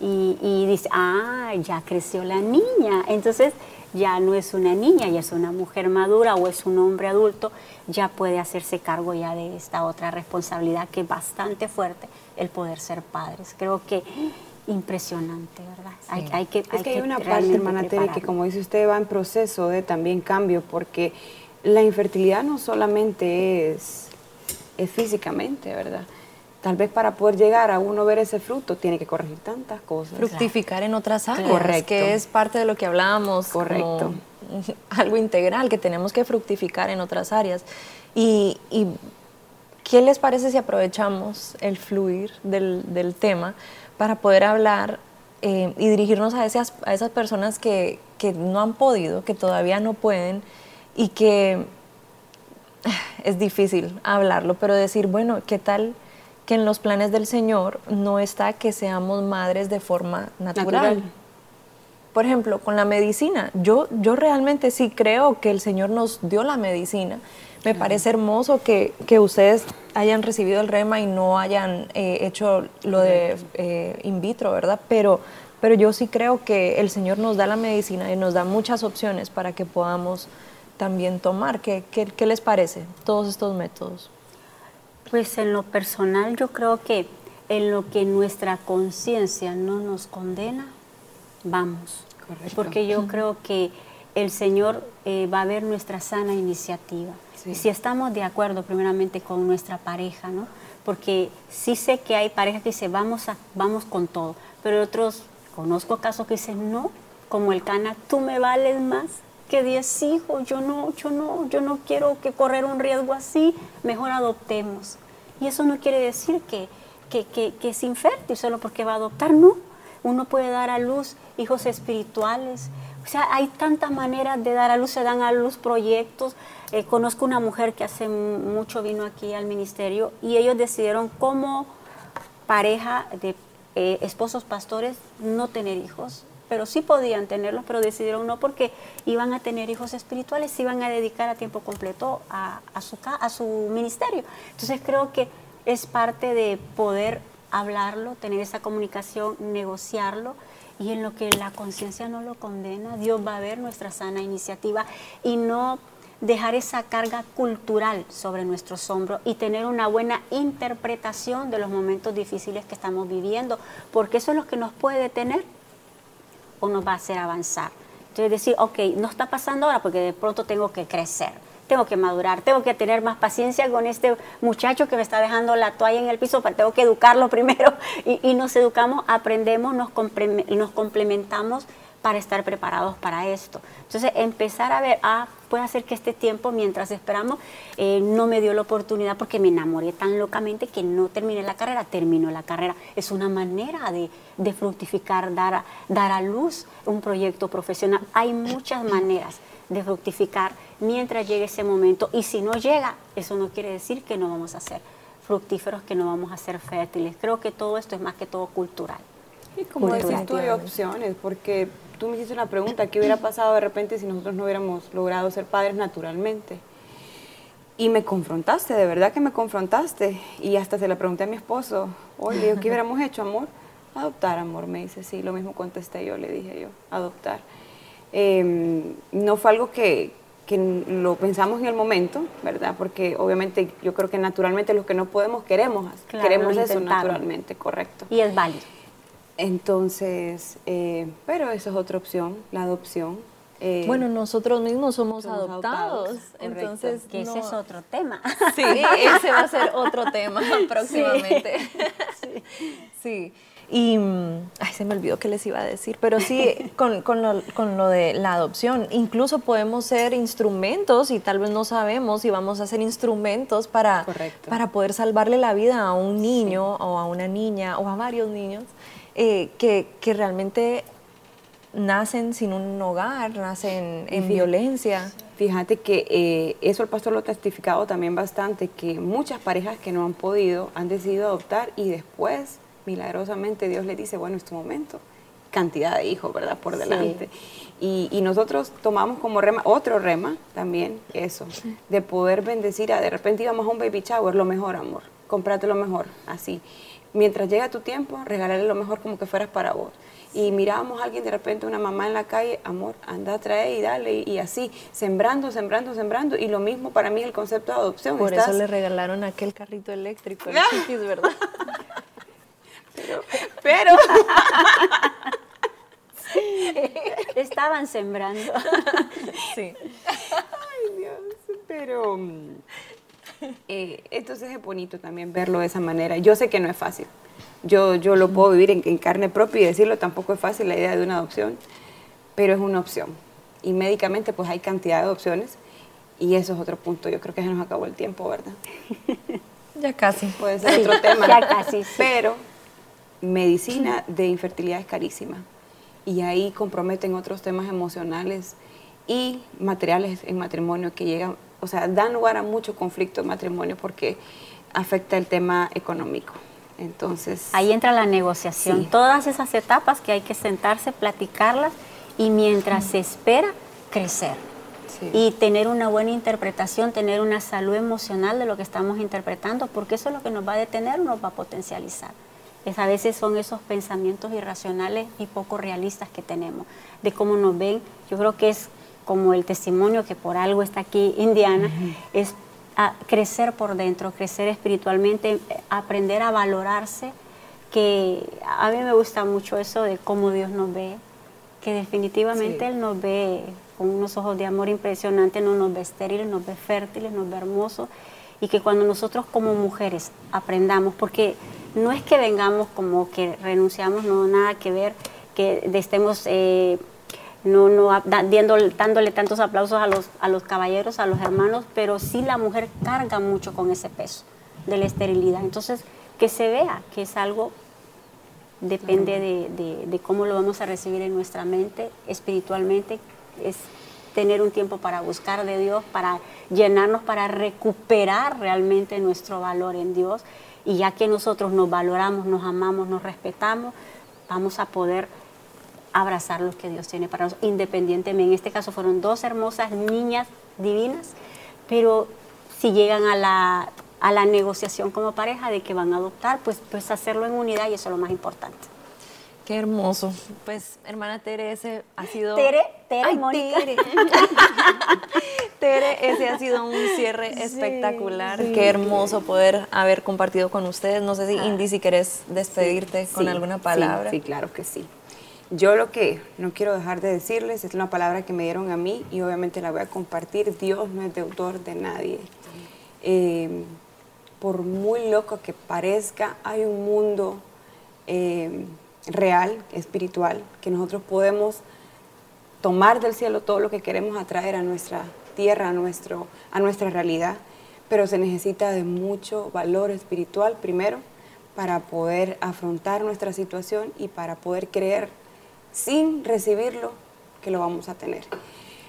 Y, y dice, ah, ya creció la niña. Entonces, ya no es una niña, ya es una mujer madura o es un hombre adulto, ya puede hacerse cargo ya de esta otra responsabilidad que es bastante fuerte, el poder ser padres. Creo que impresionante, ¿verdad? Hay, que, es que hay una parte, hermana Tere, que como dice usted, va en proceso de también cambio, porque la infertilidad no solamente es, es físicamente, ¿verdad? Tal vez para poder llegar a uno ver ese fruto tiene que corregir tantas cosas. Fructificar en otras áreas, Correcto. que es parte de lo que hablábamos. Correcto. algo integral, que tenemos que fructificar en otras áreas. Y, ¿qué les parece si aprovechamos el fluir del, tema para poder hablar eh, y dirigirnos a esas, a esas personas que, que no han podido, que todavía no pueden y que es difícil hablarlo, pero decir, bueno, ¿qué tal que en los planes del Señor no está que seamos madres de forma natural. Por ejemplo, con la medicina, yo, yo realmente sí creo que el Señor nos dio la medicina. Me parece hermoso que, ustedes hayan recibido el rema y no hayan eh, hecho lo de eh, in vitro, ¿verdad? Pero, pero yo sí creo que el Señor nos da la medicina y nos da muchas opciones para que podamos también tomar. ¿Qué, qué les parece todos estos métodos? Pues en lo personal yo creo que en lo que nuestra conciencia no nos condena, vamos. Porque yo creo que el Señor eh, va a ver nuestra sana iniciativa. Y si estamos de acuerdo primeramente con nuestra pareja, ¿no? Porque sí sé que hay parejas que dicen, vamos, a, vamos con todo, pero otros, conozco casos que dicen, no, como el cana, tú me vales más que 10 hijos, yo no, yo no, yo no quiero que correr un riesgo así, mejor adoptemos. Y eso no quiere decir que, que, es infértil solo porque va a adoptar, no. Uno puede dar a luz hijos espirituales. O sea, hay tantas maneras de dar a luz, se dan a luz proyectos. Eh, conozco una mujer que hace mucho vino aquí al ministerio y ellos decidieron como pareja de eh, esposos pastores no tener hijos pero sí podían tenerlos, pero decidieron no porque iban a tener hijos espirituales, se iban a dedicar a tiempo completo a, su, a su ministerio. Entonces creo que es parte de poder hablarlo, tener esa comunicación, negociarlo y en lo que la conciencia no lo condena, Dios va a ver nuestra sana iniciativa y no dejar esa carga cultural sobre nuestros hombros y tener una buena interpretación de los momentos difíciles que estamos viviendo, porque eso es lo que nos puede detener o nos va a hacer avanzar. Entonces decir, ok, no está pasando ahora porque de pronto tengo que crecer, tengo que madurar, tengo que tener más paciencia con este muchacho que me está dejando la toalla en el piso, pero tengo que educarlo primero y, nos educamos, aprendemos, nos, nos complementamos para estar preparados para esto. Entonces, empezar a ver, ah, puede hacer que este tiempo, mientras esperamos, eh, no me dio la oportunidad porque me enamoré tan locamente que no terminé la carrera, terminó la carrera. Es una manera de, de fructificar, dar a, dar a luz un proyecto profesional. Hay muchas maneras de fructificar mientras llegue ese momento y si no llega, eso no quiere decir que no vamos a ser fructíferos, que no vamos a ser fértiles. Creo que todo esto es más que todo cultural. Y como decís tú, hay opciones, porque tú me hiciste una pregunta, ¿qué hubiera pasado de repente si nosotros no hubiéramos logrado ser padres naturalmente? Y me confrontaste, de verdad que me confrontaste. Y hasta se la pregunté a mi esposo, oye, ¿qué hubiéramos hecho, amor? Adoptar, amor, me dice, sí, lo mismo contesté yo, le dije yo, adoptar. Em, no fue algo que, que lo pensamos en el momento, ¿verdad? Porque obviamente yo creo que naturalmente lo que no podemos queremos, queremos eso naturalmente, correcto. Y es válido. Entonces, eh, pero esa es otra opción, la adopción. Eh, bueno, nosotros mismos somos, adoptados, entonces que ese es otro tema. Sí, ese va a ser otro tema próximamente. Sí. sí. Y, ay, se me olvidó que les iba a decir, pero sí, con, con, lo, con, lo, de la adopción, incluso podemos ser instrumentos y tal vez no sabemos y vamos a ser instrumentos para, para poder salvarle la vida a un niño o a una niña o a varios niños eh, que, que, realmente nacen sin un hogar, nacen en violencia. Fíjate que eh, eso el pastor lo ha testificado también bastante, que muchas parejas que no han podido han decidido adoptar y después, milagrosamente, Dios les dice, bueno, es tu momento. cantidad de hijos, ¿verdad? Por delante. Y, y, nosotros tomamos como rema, otro rema también, eso, de poder bendecir a, de repente íbamos a un baby shower, lo mejor, amor, comprate lo mejor, así. Mientras llega tu tiempo, regalarle lo mejor como que fueras para vos y mirábamos a alguien de repente, una mamá en la calle, amor, anda a traer y dale, y, así, sembrando, sembrando, sembrando. Y lo mismo para mí el concepto de adopción. Por eso le regalaron aquel carrito eléctrico, el chiquis, ¿verdad? pero, pero estaban sembrando. sí. Ay, Dios, pero... Eh, entonces es bonito también verlo de esa manera. Yo sé que no es fácil, yo, yo lo puedo vivir en, carne propia y decirlo, tampoco es fácil la idea de una adopción, pero es una opción. Y médicamente pues hay cantidad de opciones y eso es otro punto. Yo creo que ya nos acabó el tiempo, ¿verdad? Ya casi. Puede ser otro tema. Ya casi. Pero medicina de infertilidad es carísima y ahí comprometen otros temas emocionales y materiales en matrimonio que llegan, o sea, dan lugar a mucho conflicto en matrimonio porque afecta el tema económico. Entonces. Ahí entra la negociación. Todas esas etapas que hay que sentarse, platicarlas y mientras se espera, crecer. Y tener una buena interpretación, tener una salud emocional de lo que estamos interpretando, porque eso es lo que nos va a detener o nos va a potencializar. Es, a veces son esos pensamientos irracionales y poco realistas que tenemos, de cómo nos ven. Yo creo que es como el testimonio que por algo está aquí Indiana, es a crecer por dentro, crecer espiritualmente, aprender a valorarse, que a mí me gusta mucho eso de cómo Dios nos ve, que definitivamente Él nos ve con unos ojos de amor impresionantes, no nos ve estériles, nos ve fértiles, nos ve hermosos, y que cuando nosotros como mujeres aprendamos, porque no es que vengamos como que renunciamos, no nada que ver, que estemos... Eh, no, no dándole tantos aplausos a los, a los caballeros, a los hermanos, pero sí la mujer carga mucho con ese peso de la esterilidad. Entonces, que se vea que es algo, depende de, de, cómo lo vamos a recibir en nuestra mente, espiritualmente, es tener un tiempo para buscar de Dios, para llenarnos, para recuperar realmente nuestro valor en Dios. Y ya que nosotros nos valoramos, nos amamos, nos respetamos, vamos a poder abrazar lo que Dios tiene para nosotros, independientemente. En este caso fueron dos hermosas niñas divinas, pero si llegan a la, a la negociación como pareja de que van a adoptar, pues, pues hacerlo en unidad y eso es lo más importante. Qué hermoso. Pues, hermana Tere, ese ha sido... Tere, Tere, Mónica. Tere. ese ha sido un cierre espectacular. Qué hermoso poder haber compartido con ustedes. No sé si, ah. Indy, si quieres despedirte con alguna palabra. Sí, claro que sí. Yo lo que no quiero dejar de decirles es una palabra que me dieron a mí y obviamente la voy a compartir. Dios no es deudor de nadie. Eh, por muy loco que parezca, hay un mundo eh, real, espiritual, que nosotros podemos tomar del cielo todo lo que queremos atraer a nuestra tierra, a, nuestro, a nuestra realidad, pero se necesita de mucho valor espiritual primero para poder afrontar nuestra situación y para poder creer sin recibirlo, que lo vamos a tener.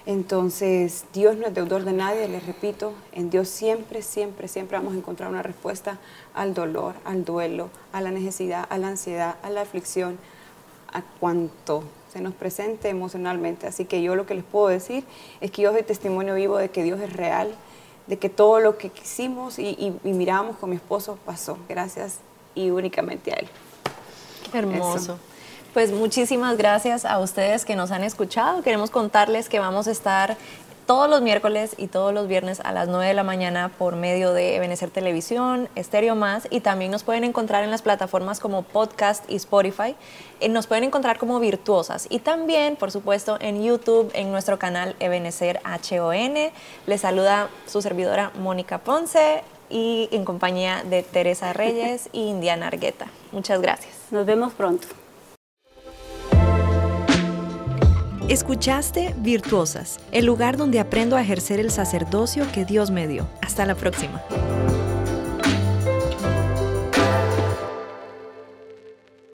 Entonces, Dios no es deudor de nadie, les repito, en Dios siempre, siempre, siempre vamos a encontrar una respuesta al dolor, al duelo, a la necesidad, a la ansiedad, a la aflicción, a cuanto se nos presente emocionalmente. Así que yo lo que les puedo decir es que yo soy testimonio vivo de que Dios es real, de que todo lo que quisimos y, miramos con mi esposo pasó, gracias y únicamente a Él. hermoso. Pues muchísimas gracias a ustedes que nos han escuchado. Queremos contarles que vamos a estar todos los miércoles y todos los viernes a las 9 de la mañana por medio de Ebenecer Televisión, Estéreo Más y también nos pueden encontrar en las plataformas como Podcast y Spotify. Eh, nos pueden encontrar como Virtuosas y también, por supuesto, en YouTube, en nuestro canal Ebenecer HON. Les saluda su servidora Mónica Ponce y en compañía de Teresa Reyes y Indiana Argueta. Muchas gracias. Nos vemos pronto. Escuchaste Virtuosas, el lugar donde aprendo a ejercer el sacerdocio que Dios me dio. Hasta la próxima.